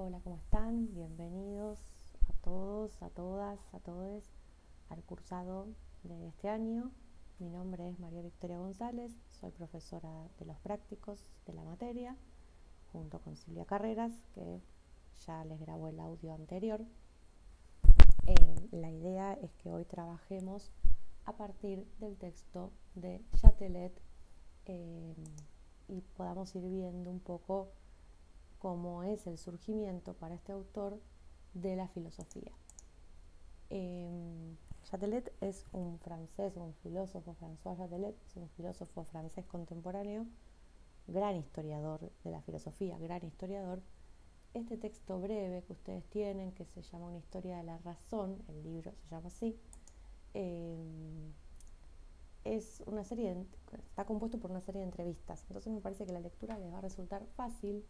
Hola, ¿cómo están? Bienvenidos a todos, a todas, a todos al cursado de este año. Mi nombre es María Victoria González, soy profesora de los prácticos de la materia, junto con Silvia Carreras, que ya les grabó el audio anterior. Eh, la idea es que hoy trabajemos a partir del texto de Chatelet eh, y podamos ir viendo un poco cómo es el surgimiento para este autor de la filosofía. Eh, Chatelet es un francés, un filósofo, François Chatelet es un filósofo francés contemporáneo, gran historiador de la filosofía, gran historiador. Este texto breve que ustedes tienen, que se llama Una historia de la razón, el libro se llama así, eh, es una serie, está compuesto por una serie de entrevistas. Entonces me parece que la lectura les va a resultar fácil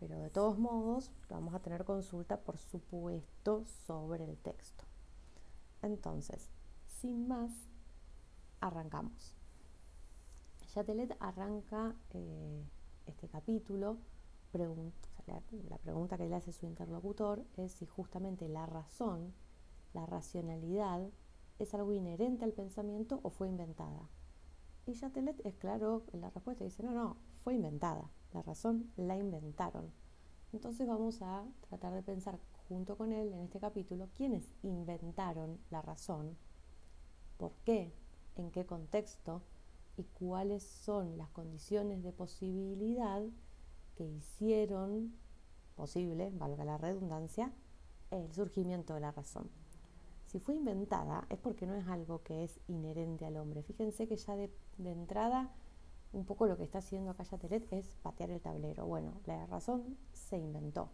pero de todos modos vamos a tener consulta, por supuesto, sobre el texto. Entonces, sin más, arrancamos. Chatelet arranca eh, este capítulo, la, la pregunta que le hace su interlocutor es si justamente la razón, la racionalidad, es algo inherente al pensamiento o fue inventada. Y Chatelet es claro en la respuesta, dice, no, no, fue inventada. La razón la inventaron. Entonces vamos a tratar de pensar junto con él en este capítulo quiénes inventaron la razón, por qué, en qué contexto y cuáles son las condiciones de posibilidad que hicieron posible, valga la redundancia, el surgimiento de la razón. Si fue inventada es porque no es algo que es inherente al hombre. Fíjense que ya de, de entrada un poco lo que está haciendo acá Yatelet es patear el tablero. Bueno, la razón se inventó.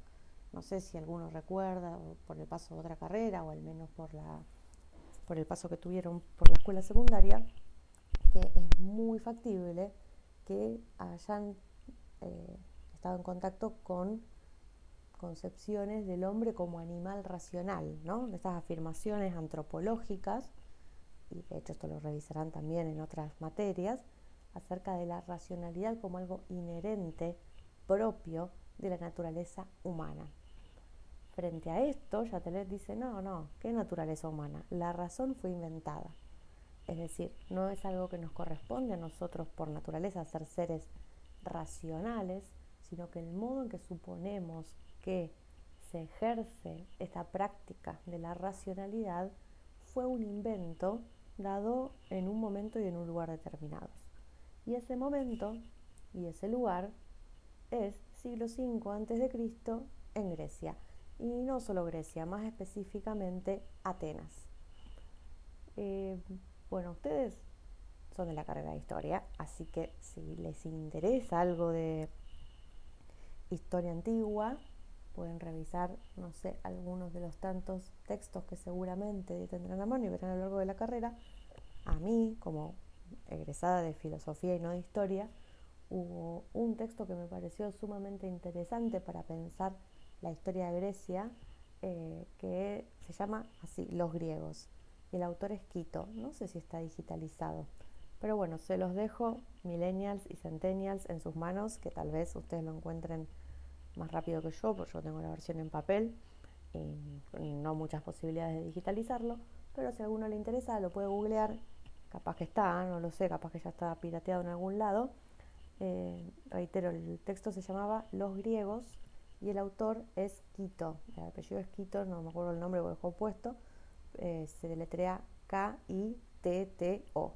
No sé si alguno recuerda por el paso de otra carrera o al menos por, la, por el paso que tuvieron por la escuela secundaria, que es muy factible que hayan eh, estado en contacto con concepciones del hombre como animal racional, ¿no? Estas afirmaciones antropológicas, y de hecho esto lo revisarán también en otras materias, acerca de la racionalidad como algo inherente, propio de la naturaleza humana. Frente a esto, Chatelet dice, no, no, ¿qué naturaleza humana? La razón fue inventada. Es decir, no es algo que nos corresponde a nosotros por naturaleza ser seres racionales, sino que el modo en que suponemos que se ejerce esta práctica de la racionalidad fue un invento dado en un momento y en un lugar determinados. Y ese momento y ese lugar es siglo V Cristo en Grecia. Y no solo Grecia, más específicamente Atenas. Eh, bueno, ustedes son de la carrera de historia, así que si les interesa algo de historia antigua, pueden revisar, no sé, algunos de los tantos textos que seguramente tendrán a mano y verán a lo largo de la carrera. A mí, como egresada de filosofía y no de historia, hubo un texto que me pareció sumamente interesante para pensar la historia de Grecia, eh, que se llama así, Los griegos. Y el autor es Quito, no sé si está digitalizado, pero bueno, se los dejo, millennials y centennials, en sus manos, que tal vez ustedes lo encuentren más rápido que yo, porque yo tengo la versión en papel y no muchas posibilidades de digitalizarlo, pero si a alguno le interesa lo puede googlear capaz que está, no lo sé, capaz que ya está pirateado en algún lado. Eh, reitero, el texto se llamaba Los griegos y el autor es Quito. El apellido es Quito, no me acuerdo el nombre, lo dejó puesto. Eh, se deletrea K-I-T-T-O.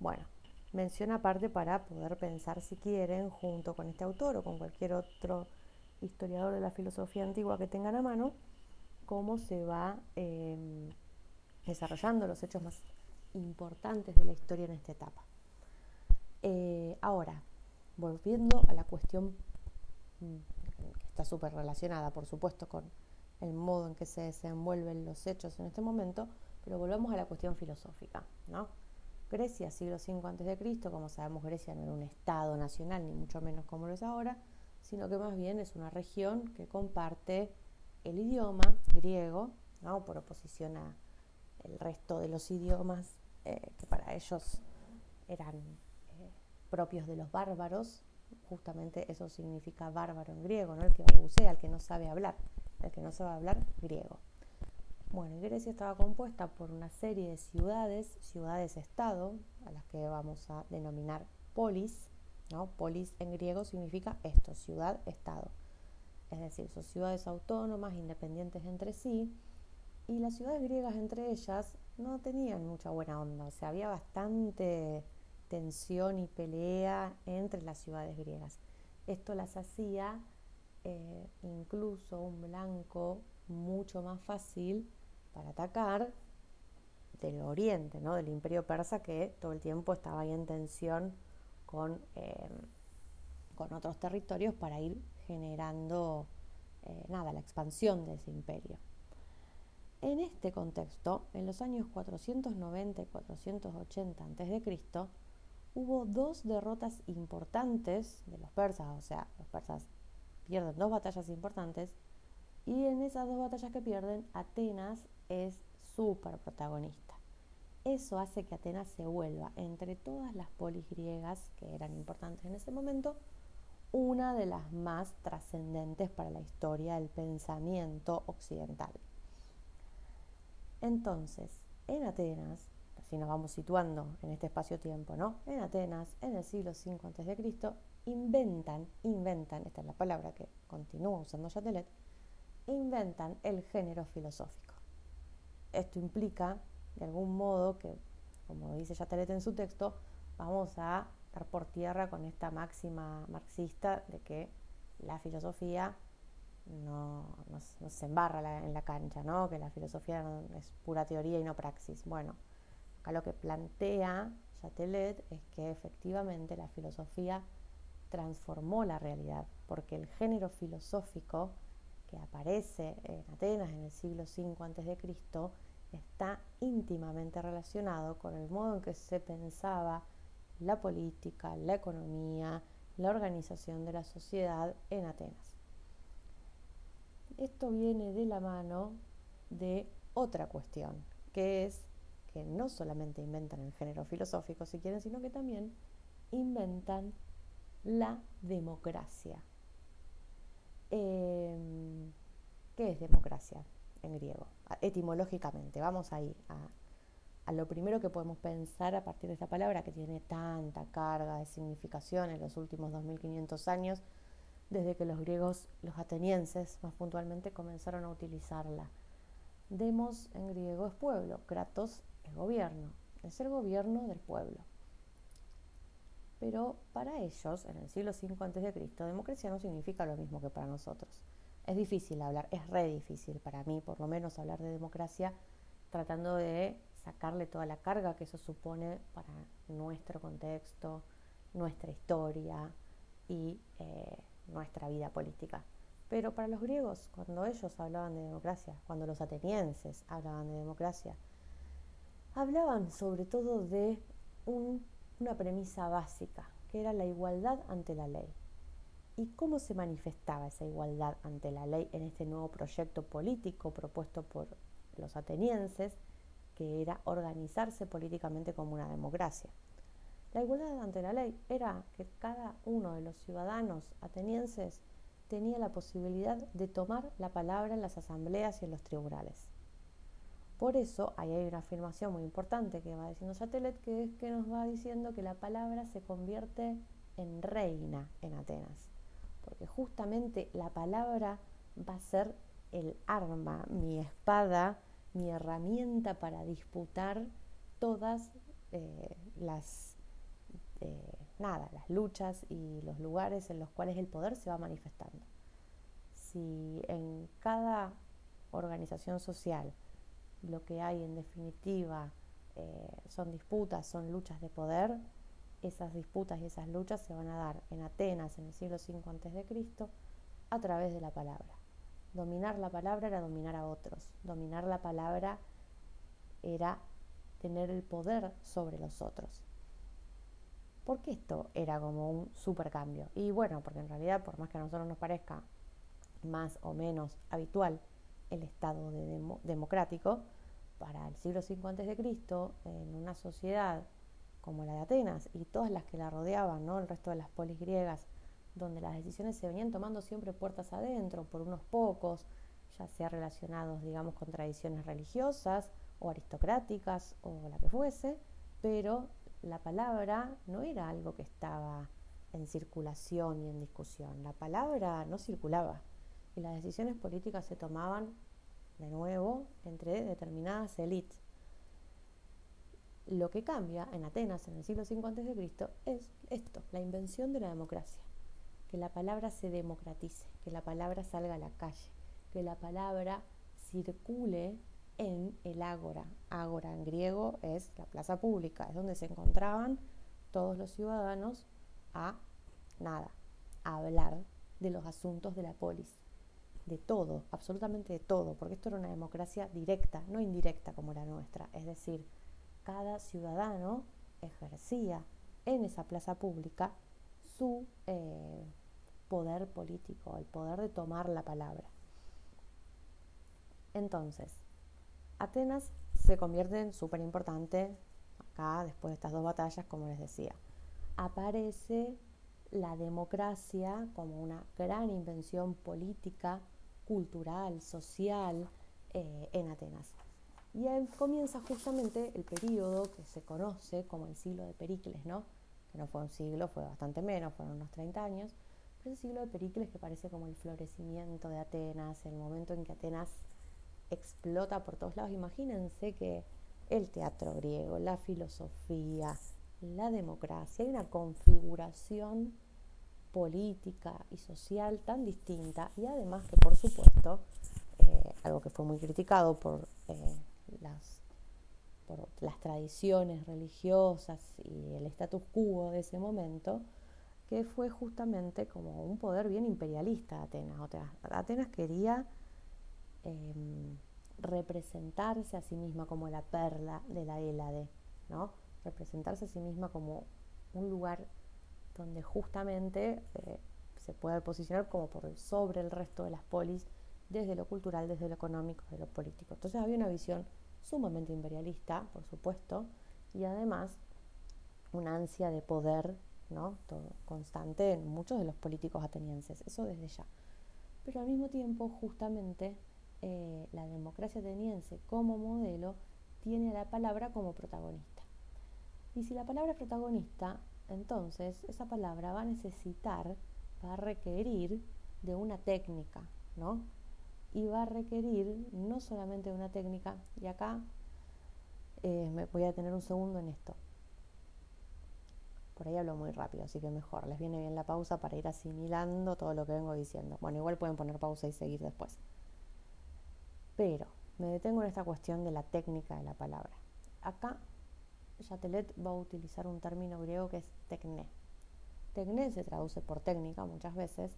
Bueno, menciona aparte para poder pensar si quieren, junto con este autor o con cualquier otro historiador de la filosofía antigua que tengan a mano, cómo se va eh, desarrollando los hechos más importantes de la historia en esta etapa. Eh, ahora, volviendo a la cuestión mm, que está súper relacionada, por supuesto, con el modo en que se desenvuelven los hechos en este momento, pero volvamos a la cuestión filosófica. ¿no? Grecia, siglo V a.C., como sabemos, Grecia no era un estado nacional, ni mucho menos como lo es ahora, sino que más bien es una región que comparte el idioma griego, ¿no? por oposición a el resto de los idiomas eh, que para ellos eran eh, propios de los bárbaros, justamente eso significa bárbaro en griego, ¿no? el que balbucea, el que no sabe hablar, el que no sabe hablar griego. Bueno, Grecia estaba compuesta por una serie de ciudades, ciudades-estado, a las que vamos a denominar polis, ¿no? Polis en griego significa esto, ciudad-estado. Es decir, son ciudades autónomas, independientes entre sí, y las ciudades griegas entre ellas no tenían mucha buena onda, o sea, había bastante tensión y pelea entre las ciudades griegas. Esto las hacía eh, incluso un blanco mucho más fácil para atacar del oriente, ¿no? del imperio persa que todo el tiempo estaba ahí en tensión con, eh, con otros territorios para ir generando eh, nada, la expansión de ese imperio. En este contexto, en los años 490 y 480 a.C., hubo dos derrotas importantes de los persas, o sea, los persas pierden dos batallas importantes, y en esas dos batallas que pierden, Atenas es súper protagonista. Eso hace que Atenas se vuelva, entre todas las polis griegas que eran importantes en ese momento, una de las más trascendentes para la historia del pensamiento occidental. Entonces, en Atenas, así nos vamos situando en este espacio-tiempo, ¿no? En Atenas, en el siglo V a.C., inventan, inventan, esta es la palabra que continúa usando Chatelet, inventan el género filosófico. Esto implica, de algún modo, que, como dice Chatelet en su texto, vamos a dar por tierra con esta máxima marxista de que la filosofía no, se embarra en la cancha, ¿no? que la filosofía es pura teoría y no praxis. Bueno, acá lo que plantea Chatelet es que efectivamente la filosofía transformó la realidad, porque el género filosófico que aparece en Atenas en el siglo V a.C. está íntimamente relacionado con el modo en que se pensaba la política, la economía, la organización de la sociedad en Atenas. Esto viene de la mano de otra cuestión, que es que no solamente inventan el género filosófico, si quieren, sino que también inventan la democracia. Em, ¿Qué es democracia en griego? Etimológicamente, vamos ahí a, a lo primero que podemos pensar a partir de esta palabra que tiene tanta carga de significación en los últimos 2500 años, desde que los griegos, los atenienses más puntualmente, comenzaron a utilizarla. Demos en griego es pueblo, kratos es gobierno, es el gobierno del pueblo. Pero para ellos, en el siglo V a.C., democracia no significa lo mismo que para nosotros. Es difícil hablar, es re difícil para mí, por lo menos, hablar de democracia tratando de sacarle toda la carga que eso supone para nuestro contexto, nuestra historia y eh, nuestra vida política. Pero para los griegos, cuando ellos hablaban de democracia, cuando los atenienses hablaban de democracia, hablaban sobre todo de una premisa básica, que era la igualdad ante la ley. ¿Y cómo se manifestaba esa igualdad ante la ley en este nuevo proyecto político propuesto por los atenienses, que era organizarse políticamente como una democracia? La igualdad ante la ley era que cada uno de los ciudadanos atenienses tenía la posibilidad de tomar la palabra en las asambleas y en los tribunales. Por eso, ahí hay una afirmación muy importante que va diciendo Satelet, que es que nos va diciendo que la palabra se convierte en reina en Atenas. Porque justamente la palabra va a ser el arma, mi espada, mi herramienta para disputar todas eh, las eh, nada, las luchas y los lugares en los cuales el poder se va manifestando. Si en cada organización social lo que hay en definitiva eh, son disputas, son luchas de poder, esas disputas y esas luchas se van a dar en Atenas en el siglo V a.C. a través de la palabra. Dominar la palabra era dominar a otros. Dominar la palabra era tener el poder sobre los otros. ¿Por qué esto era como un supercambio? Y bueno, porque en realidad, por más que a nosotros nos parezca más o menos habitual el Estado democrático, para el siglo V a.C., en una sociedad como la de Atenas y todas las que la rodeaban, ¿no? el resto de las polis griegas, donde las decisiones se venían tomando siempre puertas adentro por unos pocos, ya sea relacionados, digamos, con tradiciones religiosas o aristocráticas o la que fuese, pero la palabra no era algo que estaba en circulación y en discusión. La palabra no circulaba y las decisiones políticas se tomaban de nuevo entre determinadas élites. Lo que cambia en Atenas en el siglo V a.C. es esto, la invención de la democracia, que la palabra se democratice, que la palabra salga a la calle, que la palabra circule en el ágora. Ágora en griego es la plaza pública, es donde se encontraban todos los ciudadanos a nada, a hablar de los asuntos de la polis, de todo, absolutamente de todo, porque esto era una democracia directa, no indirecta como la nuestra, es decir, cada ciudadano ejercía en esa plaza pública su eh, poder político, el poder de tomar la palabra. Entonces, Atenas se convierte en súper importante acá, después de estas dos batallas, como les decía. Aparece la democracia como una gran invención política, cultural, social eh, en Atenas. Y ahí comienza justamente el periodo que se conoce como el siglo de Pericles, ¿no? que no fue un siglo, fue bastante menos, fueron unos 30 años, pero el siglo de Pericles que parece como el florecimiento de Atenas, el momento en que Atenas explota por todos lados. Imagínense que el teatro griego, la filosofía, la democracia, hay una configuración política y social tan distinta y además que por supuesto, eh, algo que fue muy criticado por, eh, las, por las tradiciones religiosas y el status quo de ese momento, que fue justamente como un poder bien imperialista de Atenas. O sea, Atenas quería em, representarse a sí misma como la perla de la Hélade, ¿no? representarse a sí misma como un lugar donde justamente eh, se puede posicionar como por sobre el resto de las polis, desde lo cultural, desde lo económico, desde lo político. Entonces había una visión sumamente imperialista, por supuesto, y además una ansia de poder ¿no? Todo, constante en muchos de los políticos atenienses, eso desde ya. Pero al mismo tiempo, justamente, eh, la democracia ateniense como modelo tiene a la palabra como protagonista. Y si la palabra es protagonista, entonces esa palabra va a necesitar, va a requerir de una técnica, ¿no? Y va a requerir no solamente de una técnica, y acá eh, me voy a tener un segundo en esto. Por ahí hablo muy rápido, así que mejor, les viene bien la pausa para ir asimilando todo lo que vengo diciendo. Bueno, igual pueden poner pausa y seguir después. Pero me detengo en esta cuestión de la técnica de la palabra. Acá Chatelet va a utilizar un término griego que es tecné. Tecné se traduce por técnica muchas veces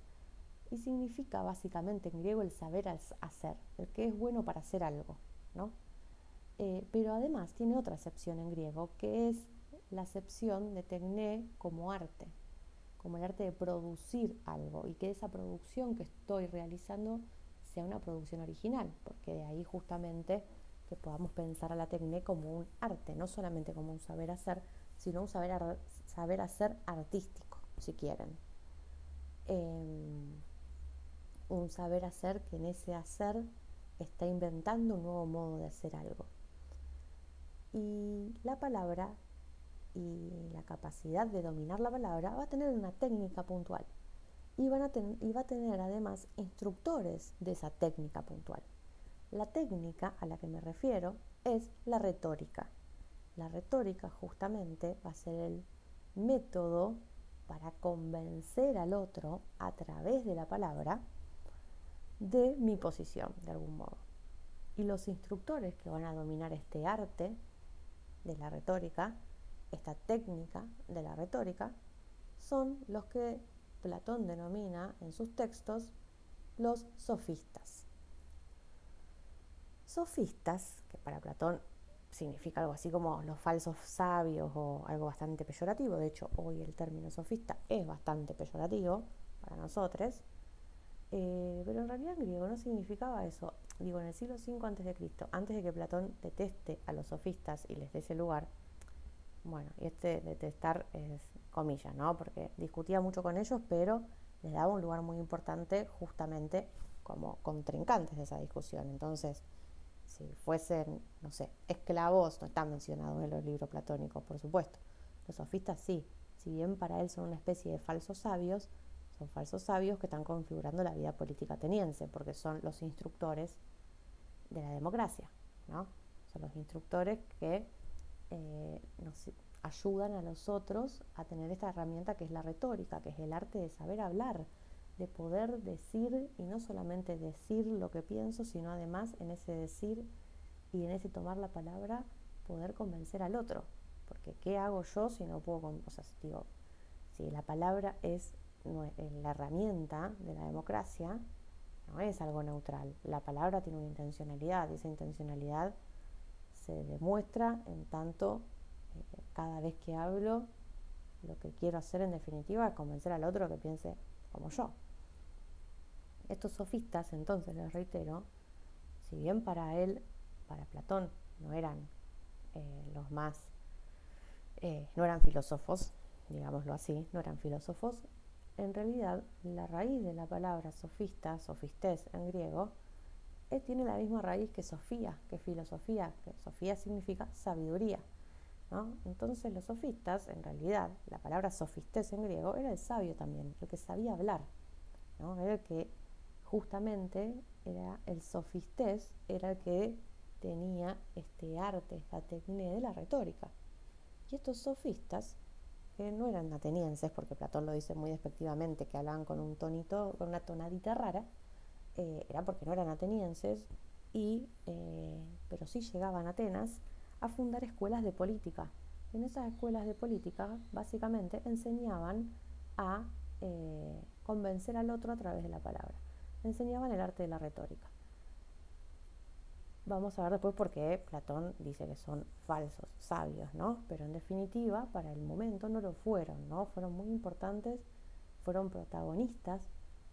y significa básicamente en griego el saber hacer, el que es bueno para hacer algo, ¿no? Eh, pero además tiene otra acepción en griego que es la acepción de tecné como arte, como el arte de producir algo y que esa producción que estoy realizando sea una producción original, porque de ahí justamente que podamos pensar a la técnica como un arte, no solamente como un saber hacer, sino un saber, saber hacer artístico, si quieren. Em, un saber hacer que en ese hacer está inventando un nuevo modo de hacer algo. Y la palabra y la capacidad de dominar la palabra va a tener una técnica puntual y, van a y va a tener además instructores de esa técnica puntual. La técnica a la que me refiero es la retórica. La retórica justamente va a ser el método para convencer al otro a través de la palabra de mi posición, de algún modo. Y los instructores que van a dominar este arte de la retórica, esta técnica de la retórica, son los que Platón denomina en sus textos los sofistas. Sofistas, que para Platón significa algo así como los falsos sabios o algo bastante peyorativo, de hecho hoy el término sofista es bastante peyorativo para nosotros, eh, pero en realidad en griego no significaba eso. Digo, en el siglo V Cristo, antes de que Platón deteste a los sofistas y les dé ese lugar, bueno, y este detestar es comillas, ¿no? Porque discutía mucho con ellos, pero les daba un lugar muy importante justamente como contrincantes de esa discusión. Entonces, si fuesen, no sé, esclavos, no están mencionados en los libros platónicos, por supuesto. Los sofistas sí, si bien para él son una especie de falsos sabios, son falsos sabios que están configurando la vida política ateniense, porque son los instructores de la democracia, ¿no? Son los instructores que eh, nos ayudan a los otros a tener esta herramienta que es la retórica, que es el arte de saber hablar, de poder decir y no solamente decir lo que pienso, sino además en ese decir y en ese tomar la palabra poder convencer al otro. Porque ¿qué hago yo si no puedo, o sea, digo, si la palabra es la herramienta de la democracia, no es algo neutral. La palabra tiene una intencionalidad y esa intencionalidad se demuestra en tanto cada vez que hablo lo que quiero hacer en definitiva es convencer al otro que piense como yo. Estos sofistas, entonces, les reitero, si bien para él, para Platón, no eran eh, los más, eh, no eran filósofos, digámoslo así, no eran filósofos, en realidad la raíz de la palabra sofista, sofistés en griego, eh, tiene la misma raíz que Sofía, que filosofía, que Sofía significa sabiduría. Entonces los sofistas, en realidad, la palabra sofistés en griego era el sabio también, el que sabía hablar, era el que justamente era el sofistés, era el que tenía este arte, esta técnica de la retórica. Y estos sofistas, que no eran atenienses, porque Platón lo dice muy despectivamente, que hablaban con un tonito, con una tonadita rara, eh, era porque no eran atenienses, y, eh, pero sí llegaban a Atenas a fundar escuelas de política. En esas escuelas de política, básicamente, enseñaban a eh, convencer al otro a través de la palabra. Enseñaban el arte de la retórica. Vamos a ver después por qué Platón dice que son falsos, sabios, ¿no? Pero en definitiva, para el momento no lo fueron, ¿no? Fueron muy importantes, fueron protagonistas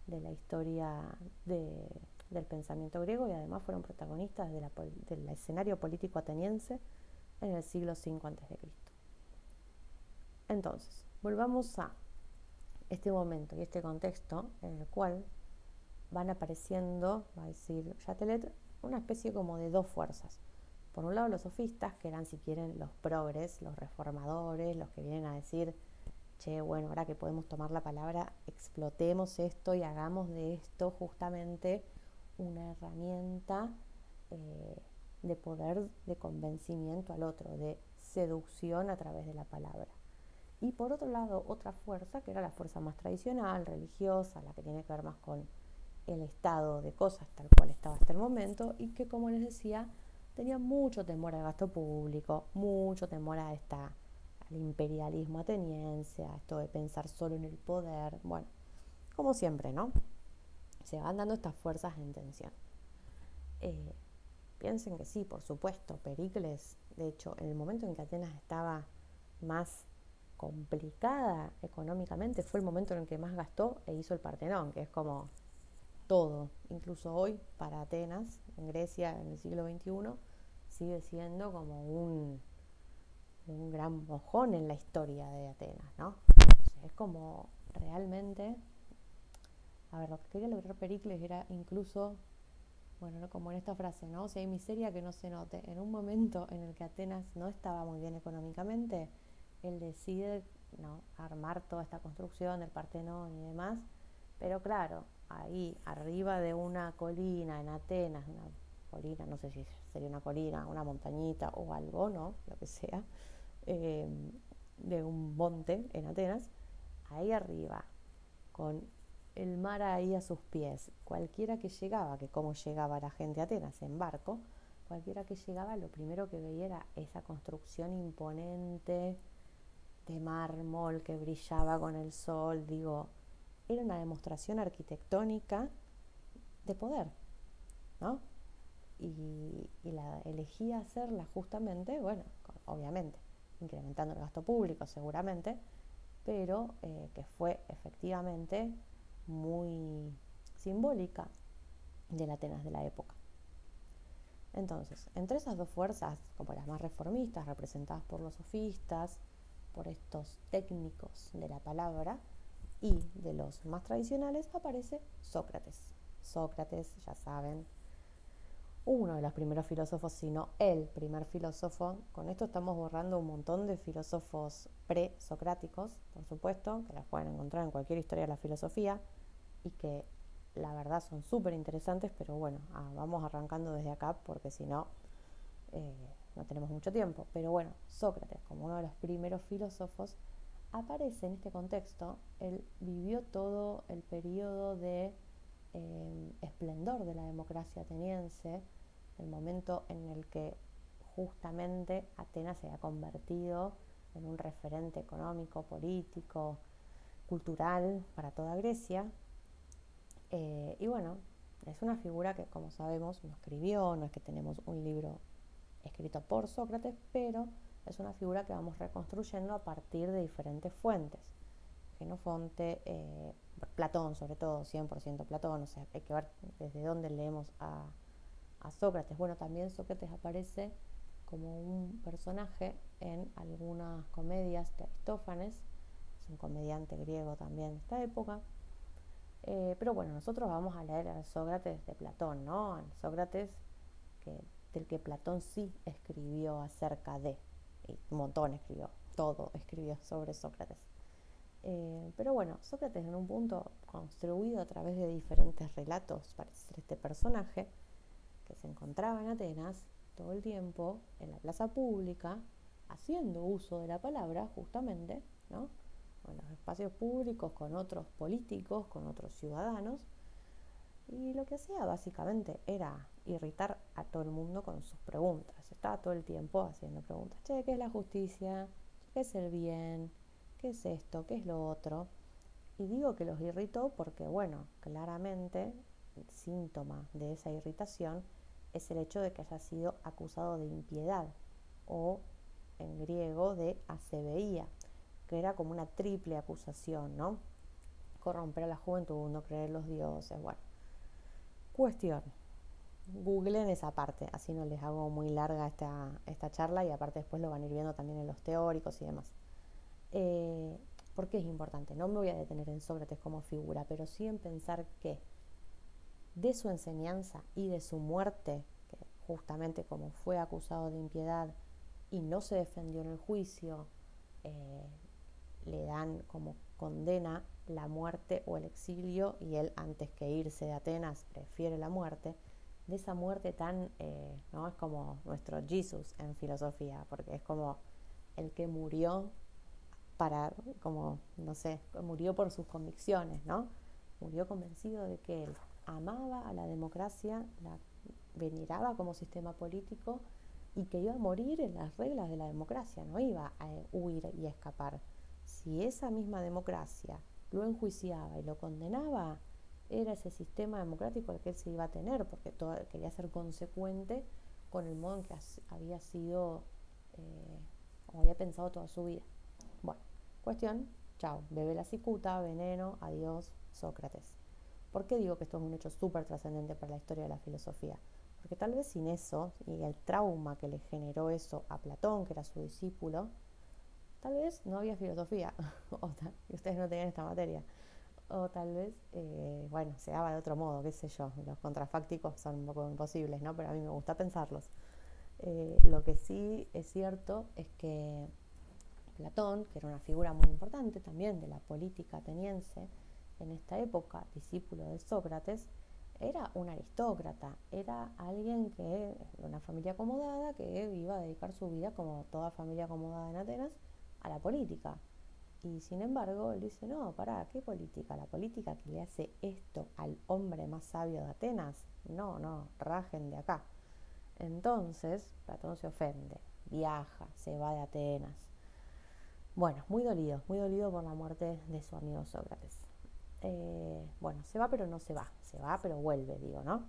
de la historia del pensamiento griego y además fueron protagonistas del escenario político ateniense en el siglo V a.C. Entonces, volvamos a este momento y este contexto en el cual van apareciendo, va a decir Chatelet, una especie como de dos fuerzas. Por un lado los sofistas, que eran si quieren los progres, los reformadores, los que vienen a decir che, bueno, ahora que podemos tomar la palabra, explotemos esto y hagamos de esto justamente una herramienta eh, de poder de convencimiento al otro, de seducción a través de la palabra. Y por otro lado, otra fuerza, que era la fuerza más tradicional, religiosa, la que tiene que ver más con el estado de cosas tal cual estaba hasta el momento, y que, como les decía, tenía mucho temor al gasto público, mucho temor a esta el imperialismo ateniense, a esto de pensar solo en el poder, bueno, como siempre, ¿no? Se van dando estas fuerzas en tensión. Eh, piensen que sí, por supuesto, Pericles, de hecho, en el momento en que Atenas estaba más complicada económicamente, fue el momento en el que más gastó e hizo el Partenón, que es como todo, incluso hoy para Atenas, en Grecia, en el siglo XXI, sigue siendo como un un gran mojón en la historia de Atenas, ¿no? es como realmente, a ver, lo que quería lograr Pericles era incluso, bueno, como en esta frase, ¿no? Si hay miseria que no se note. En un momento en el que Atenas no estaba muy bien económicamente, él decide ¿no? armar toda esta construcción del Partenón y demás, pero claro, ahí arriba de una colina en Atenas, una colina, no sé si sería una colina, una montañita o algo, ¿no? Lo que sea, Em, de un monte en Atenas, ahí arriba, con el mar ahí a sus pies, cualquiera que llegaba, que como llegaba la gente a Atenas en barco, cualquiera que llegaba lo primero que veía era esa construcción imponente de mármol que brillaba con el sol, digo, era una demostración arquitectónica de poder, ¿no? Y, la elegía hacerla justamente, bueno, obviamente, incrementando el gasto público seguramente, pero eh, que fue efectivamente muy simbólica de Atenas de la época. Entonces, entre esas dos fuerzas, como las más reformistas, representadas por los sofistas, por estos técnicos de la palabra, Y de los más tradicionales aparece Sócrates. Sócrates, ya saben, uno de los primeros filósofos, sino el primer filósofo. Con esto estamos borrando un montón de filósofos pre-socráticos, por supuesto, que las pueden encontrar en cualquier historia de la filosofía y que la verdad son súper interesantes, pero bueno, ah, vamos arrancando desde acá porque si no, eh, no tenemos mucho tiempo. Pero bueno, Sócrates, como uno de los primeros filósofos, aparece en este contexto. Él vivió todo el periodo de eh, esplendor de la democracia ateniense, el momento en el que justamente Atenas se ha convertido en un referente económico, político, cultural para toda Grecia. Eh, y bueno, es una figura que, como sabemos, no escribió, no es que tenemos un libro escrito por Sócrates, pero es una figura que vamos reconstruyendo a partir de diferentes fuentes. Genofonte, eh, Platón sobre todo, 100% Platón, o sea, hay que ver desde dónde leemos a, a Sócrates. Bueno, también Sócrates aparece como un personaje en algunas comedias de Aristófanes, es un comediante griego también de esta época. Eh, pero bueno, nosotros vamos a leer a Sócrates de Platón, ¿no? Al Sócrates del que Platón sí escribió acerca de, y un montón escribió, todo escribió sobre Sócrates. Eh, pero bueno, Sócrates en un punto construido a través de diferentes relatos para ser este personaje que se encontraba en Atenas todo el tiempo en la plaza pública haciendo uso de la palabra justamente, ¿no? En los espacios públicos con otros políticos, con otros ciudadanos, y lo que hacía básicamente era irritar a todo el mundo con sus preguntas. Estaba todo el tiempo haciendo preguntas. Che, ¿qué es la justicia? ¿Qué es el bien? ¿qué es esto? ¿Qué es lo otro? Y digo que los irritó porque, bueno, claramente el síntoma de esa irritación es el hecho de que haya sido acusado de impiedad o en griego de acebeía, que era como una triple acusación, ¿no? Corromper a la juventud, no creer en los dioses, bueno. Cuestión. Googleen esa parte, así no les hago muy larga esta, esta charla y aparte después lo van a ir viendo también en los teóricos y demás. Eh, ¿Por qué es importante? No me voy a detener en Sócrates como figura, pero sí en pensar que de su enseñanza y de su muerte, que justamente como fue acusado de impiedad y no se defendió en el juicio, eh, le dan como condena la muerte o el exilio y él antes que irse de Atenas prefiere la muerte, de esa muerte tan, eh, ¿no? Es como nuestro Jesús en filosofía, porque es como el que murió para, como, no sé, murió por sus convicciones, ¿no? Murió convencido de que él amaba a la democracia, la veneraba como sistema político y que iba a morir en las reglas de la democracia, no iba a huir y escapar. Si esa misma democracia lo enjuiciaba y lo condenaba, era ese sistema democrático al que él se iba a tener, porque quería ser consecuente con el modo en que había sido, eh, o había pensado toda su vida. Bueno, Cuestión, chao, bebe la cicuta, veneno, adiós, Sócrates. ¿Por qué digo que esto es un hecho súper trascendente para la historia de la filosofía? Porque tal vez sin eso y el trauma que le generó eso a Platón, que era su discípulo, tal vez no había filosofía, y ustedes no tenían esta materia. O tal vez, eh, bueno, se daba de otro modo, qué sé yo. Los contrafácticos son un poco imposibles, ¿no? Pero a mí me gusta pensarlos. Eh, lo que sí es cierto es que Platón, que era una figura muy importante también de la política ateniense en esta época, discípulo de Sócrates, era un aristócrata, era alguien que, de una familia acomodada, que iba a dedicar su vida, como toda familia acomodada en Atenas, a la política. Y sin embargo, él dice, no, pará, ¿qué política? ¿La política que le hace esto al hombre más sabio de Atenas? No, no, rajen de acá. Entonces, Platón se ofende, viaja, se va de Atenas, bueno, muy dolido, muy dolido por la muerte de su amigo Sócrates. Eh, bueno, se va pero no se va, se va pero vuelve, digo, ¿no?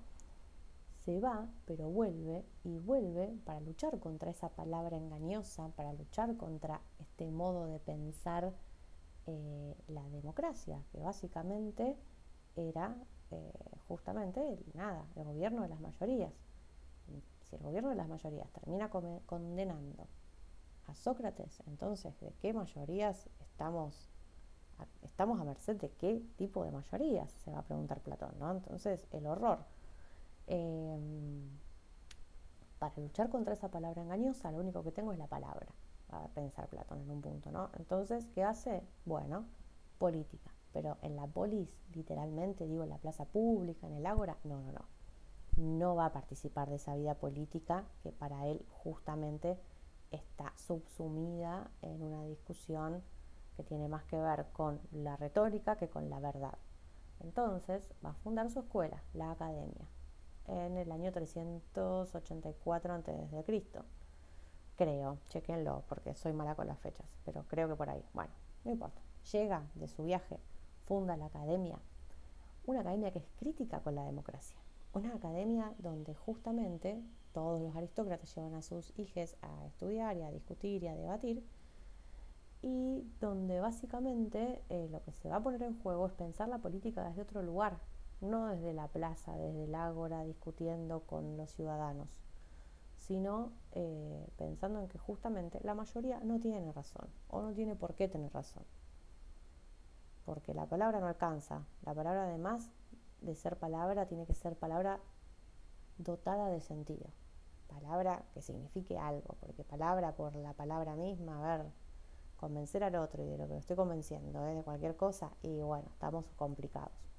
Se va pero vuelve y vuelve para luchar contra esa palabra engañosa, para luchar contra este modo de pensar eh, la democracia, que básicamente era eh, justamente nada, el gobierno de las mayorías. Si el gobierno de las mayorías termina condenando a Sócrates. Entonces, ¿de qué mayorías estamos estamos a merced de qué tipo de mayorías, se va a preguntar Platón, ¿no? Entonces, el horror. Em, para luchar contra esa palabra engañosa, lo único que tengo es la palabra, va a pensar Platón en un punto, ¿no? Entonces, ¿qué hace? Bueno, política. Pero en la polis, literalmente, digo, en la plaza pública, en el ágora, no, no, no. No va a participar de esa vida política que para él justamente está subsumida en una discusión que tiene más que ver con la retórica que con la verdad. Entonces va a fundar su escuela, la academia, en el año 384 a.C. Creo, chequenlo porque soy mala con las fechas, pero creo que por ahí. Bueno, no importa. Llega de su viaje, funda la academia, una academia que es crítica con la democracia. Una academia donde justamente todos los aristócratas llevan a sus hijos a estudiar y a discutir y a debatir y donde básicamente eh, lo que se va a poner en juego es pensar la política desde otro lugar, no desde la plaza, desde el ágora, discutiendo con los ciudadanos, sino eh, pensando en que justamente la mayoría no tiene razón o no tiene por qué tener razón, porque la palabra no alcanza, la palabra además de ser palabra tiene que ser palabra dotada de sentido, palabra que signifique algo, porque palabra por la palabra misma, a ver, convencer al otro y de lo que lo estoy convenciendo, ¿eh? de cualquier cosa, y bueno, estamos complicados.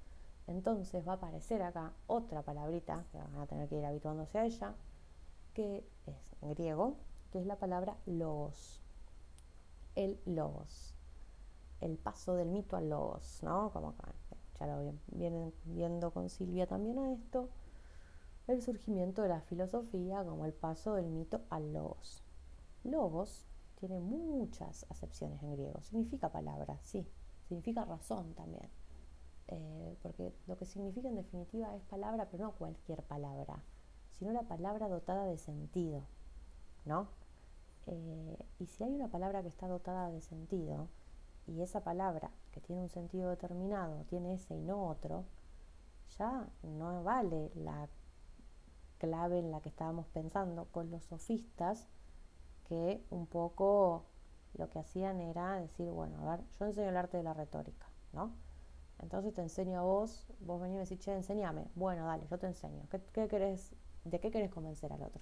Entonces va a aparecer acá otra palabrita, que van a tener que ir habituándose a ella, que es en griego, que es la palabra logos. El logos. El paso del mito al logos, ¿no? Como ya lo vienen viendo con Silvia también a esto. El surgimiento de la filosofía como el paso del mito al logos. Logos tiene muchas acepciones en griego. Significa palabra, sí. Significa razón también. Eh, porque lo que significa en definitiva es palabra, pero no cualquier palabra, sino la palabra dotada de sentido, ¿no? Eh, y si hay una palabra que está dotada de sentido, y esa palabra que tiene un sentido determinado tiene ese y no otro, ya no vale la clave en la que estábamos pensando con los sofistas que un poco lo que hacían era decir, bueno, a ver, yo enseño el arte de la retórica, ¿no? Entonces te enseño a vos, vos venís y me decís, che, enséñame. Bueno, dale, yo te enseño. ¿Qué, qué querés, ¿De qué querés convencer al otro?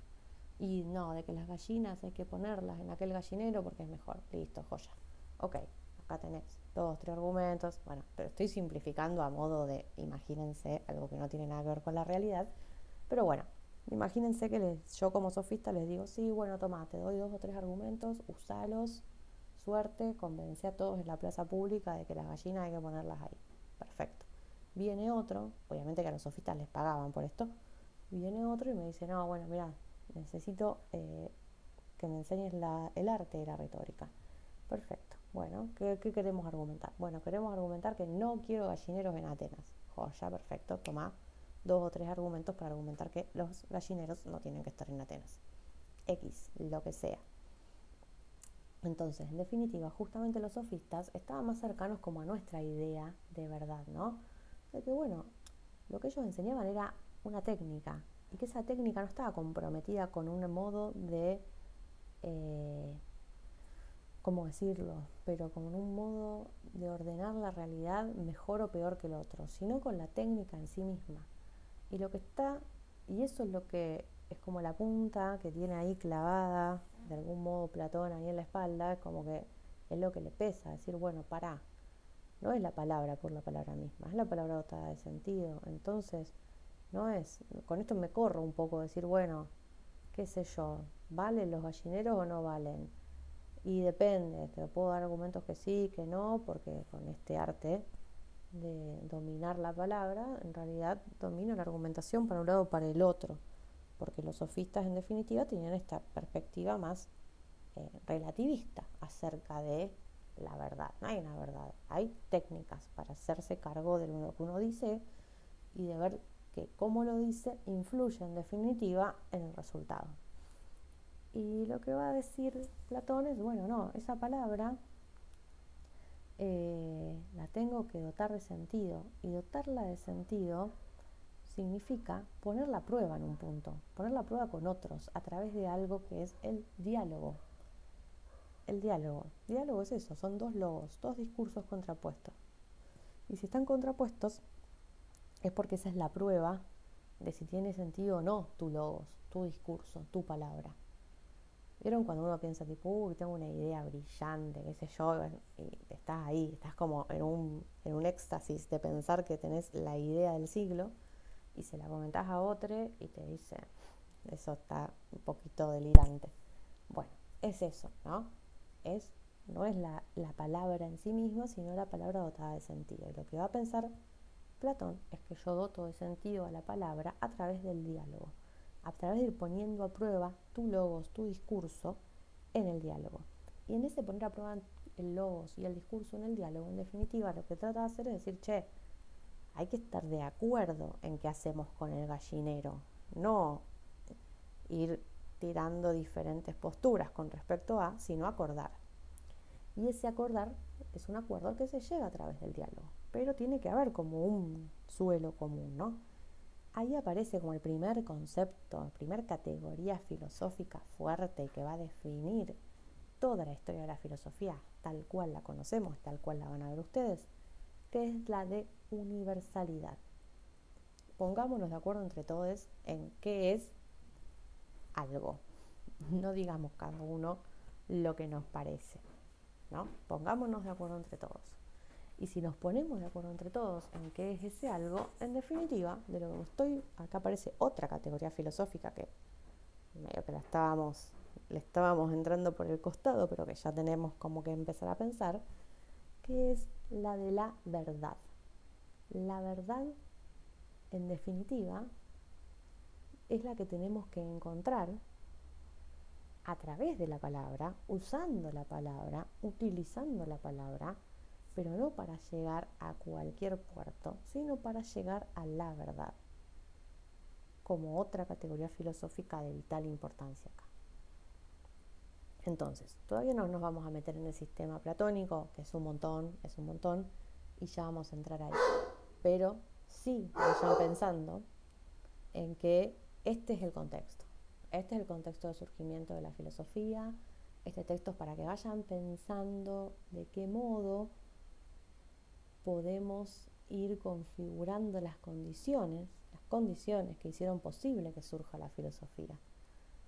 Y no, de que las gallinas hay que ponerlas en aquel gallinero porque es mejor. Listo, joya. Ok, acá tenés dos, tres argumentos. Bueno, pero estoy simplificando a modo de, imagínense, algo que no tiene nada que ver con la realidad. Pero bueno, Imagínense que les, yo como sofista les digo, sí, bueno, toma, te doy dos o tres argumentos, usalos, suerte, convence a todos en la plaza pública de que las gallinas hay que ponerlas ahí. Perfecto. Viene otro, obviamente que a los sofistas les pagaban por esto, viene otro y me dice, no, bueno, mira, necesito eh, que me enseñes el arte de la retórica. Perfecto. Bueno, ¿qué, ¿qué, queremos argumentar? Bueno, queremos argumentar que no quiero gallineros en Atenas. Joya, perfecto, toma dos o tres argumentos para argumentar que los gallineros no tienen que estar en Atenas. X, lo que sea. Entonces, en definitiva, justamente los sofistas estaban más cercanos como a nuestra idea de verdad, ¿no? De que, bueno, lo que ellos enseñaban era una técnica y que esa técnica no estaba comprometida con un modo de, eh, ¿cómo decirlo? Pero con un modo de ordenar la realidad mejor o peor que el otro, sino con la técnica en sí misma. Y lo que está, y eso es lo que es como la punta que tiene ahí clavada, de algún modo Platón ahí en la espalda, es como que es lo que le pesa, decir, bueno, para no es la palabra por la palabra misma, es la palabra dotada de sentido. Entonces, no es, con esto me corro un poco, decir, bueno, qué sé yo, ¿valen los gallineros o no valen? Y depende, te puedo dar argumentos que sí, que no, porque con este arte de dominar la palabra, en realidad domina la argumentación para un lado o para el otro, porque los sofistas en definitiva tenían esta perspectiva más eh, relativista acerca de la verdad. No hay una verdad, hay técnicas para hacerse cargo de lo que uno dice y de ver que cómo lo dice influye en definitiva en el resultado. Y lo que va a decir Platón es, bueno, no, esa palabra eh, la tengo que dotar de sentido. Y dotarla de sentido significa poner la prueba en un punto, poner la prueba con otros a través de algo que es el diálogo. el diálogo. Diálogo es eso, son dos logos, dos discursos contrapuestos. Y si están contrapuestos, es porque esa es la prueba de si tiene sentido o no tu logos, tu discurso, tu palabra. ¿Vieron cuando uno piensa tipo, uy, tengo una idea brillante, qué sé yo, y estás ahí, estás como en un, en un éxtasis de pensar que tenés la idea del siglo y se la comentás a otro y te dice, eso está un poquito delirante. Bueno, es eso, ¿no? Es, no es la, la palabra en sí misma, sino la palabra dotada de sentido. Y lo que va a pensar Platón es que yo doto de sentido a la palabra a través del diálogo a través de ir poniendo a prueba tu logos, tu discurso en el diálogo. Y en ese poner a prueba el logos y el discurso en el diálogo, en definitiva, lo que trata de hacer es decir, che, hay que estar de acuerdo en qué hacemos con el gallinero, no ir tirando diferentes posturas con respecto a, sino acordar. Y ese acordar es un acuerdo que se llega a través del diálogo, pero tiene que haber como un suelo común, ¿no? ahí aparece como el primer concepto, la primera categoría filosófica fuerte que va a definir toda la historia de la filosofía, tal cual la conocemos, tal cual la van a ver ustedes, que es la de universalidad. Pongámonos de acuerdo entre todos en qué es algo. No digamos cada uno lo que nos parece, ¿no? Pongámonos de acuerdo entre todos. Y si nos ponemos de acuerdo entre todos en qué es ese algo, en definitiva, de lo que estoy, acá aparece otra categoría filosófica que medio que la estábamos, le estábamos entrando por el costado, pero que ya tenemos como que empezar a pensar, que es la de la verdad. La verdad, en definitiva, es la que tenemos que encontrar a través de la palabra, usando la palabra, utilizando la palabra, pero no para llegar a cualquier puerto, sino para llegar a la verdad, como otra categoría filosófica de vital importancia acá. Entonces, todavía no nos vamos a meter en el sistema platónico, que es un montón, es un montón, y ya vamos a entrar ahí. Pero sí vayan pensando en que este es el contexto. Este es el contexto de surgimiento de la filosofía. Este texto es para que vayan pensando de qué modo podemos ir configurando las condiciones, las condiciones que hicieron posible que surja la filosofía.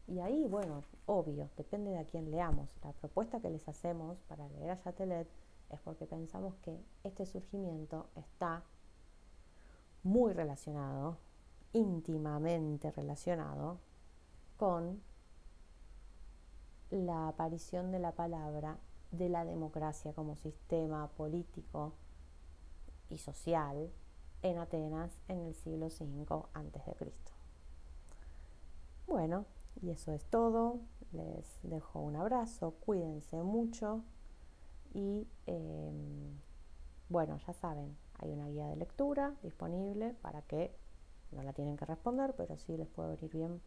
Y ahí, bueno, obvio, depende de a quién leamos. La propuesta que les hacemos para leer a Chatelet es porque pensamos que este surgimiento está muy relacionado, íntimamente relacionado con la aparición de la palabra de la democracia como sistema político y social en Atenas en el siglo V a.C. Bueno, y eso es todo. Les dejo un abrazo, cuídense mucho y em, bueno, ya saben, hay una guía de lectura disponible para que no la tienen que responder, pero sí les puedo venir bien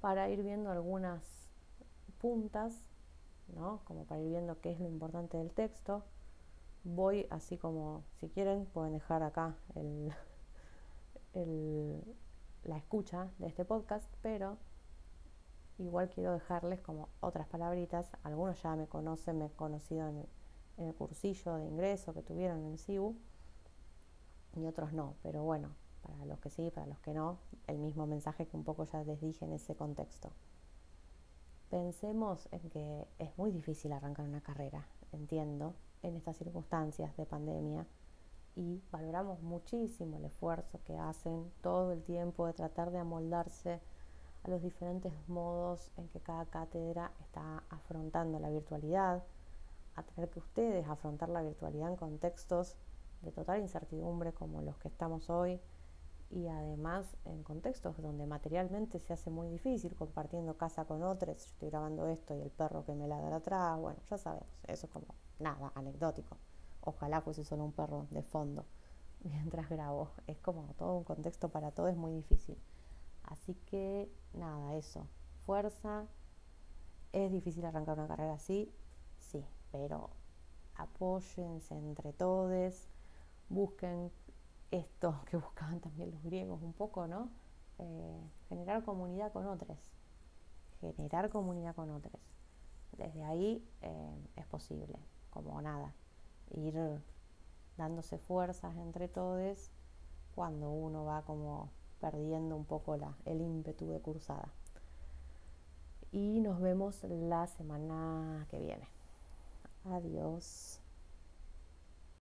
para ir viendo algunas puntas, ¿no? Como para ir viendo qué es lo importante del texto voy así como, si quieren, pueden dejar acá la escucha de este podcast, pero igual quiero dejarles como otras palabritas. Algunos ya me conocen, me he conocido en el, cursillo de ingreso que tuvieron en CIU y otros no, pero bueno, para los que sí, para los que no, el mismo mensaje que un poco ya les dije en ese contexto. Pensemos en que es muy difícil arrancar una carrera, entiendo, en estas circunstancias de pandemia y valoramos muchísimo el esfuerzo que hacen todo el tiempo de tratar de amoldarse a los diferentes modos en que cada cátedra está afrontando la virtualidad, a tener que ustedes afrontar la virtualidad en contextos de total incertidumbre como los que estamos hoy y además en contextos donde materialmente se hace muy difícil compartiendo casa con otros, yo estoy grabando esto y el perro que me ladra atrás, bueno, ya sabemos, eso es como nada, anecdótico. Ojalá fuese solo un perro de fondo mientras grabo. Es como todo un contexto para todo es muy difícil. Así que nada, eso. Fuerza. ¿Es difícil arrancar una carrera así? Sí, pero apóyense entre todos, busquen esto que buscaban también los griegos un poco, ¿no? Eh, generar comunidad con otros. Generar comunidad con otros desde ahí eh, es posible, como nada, ir dándose fuerzas entre todos cuando uno va como perdiendo un poco la, el ímpetu de cursada. Y nos vemos la semana que viene. Adiós.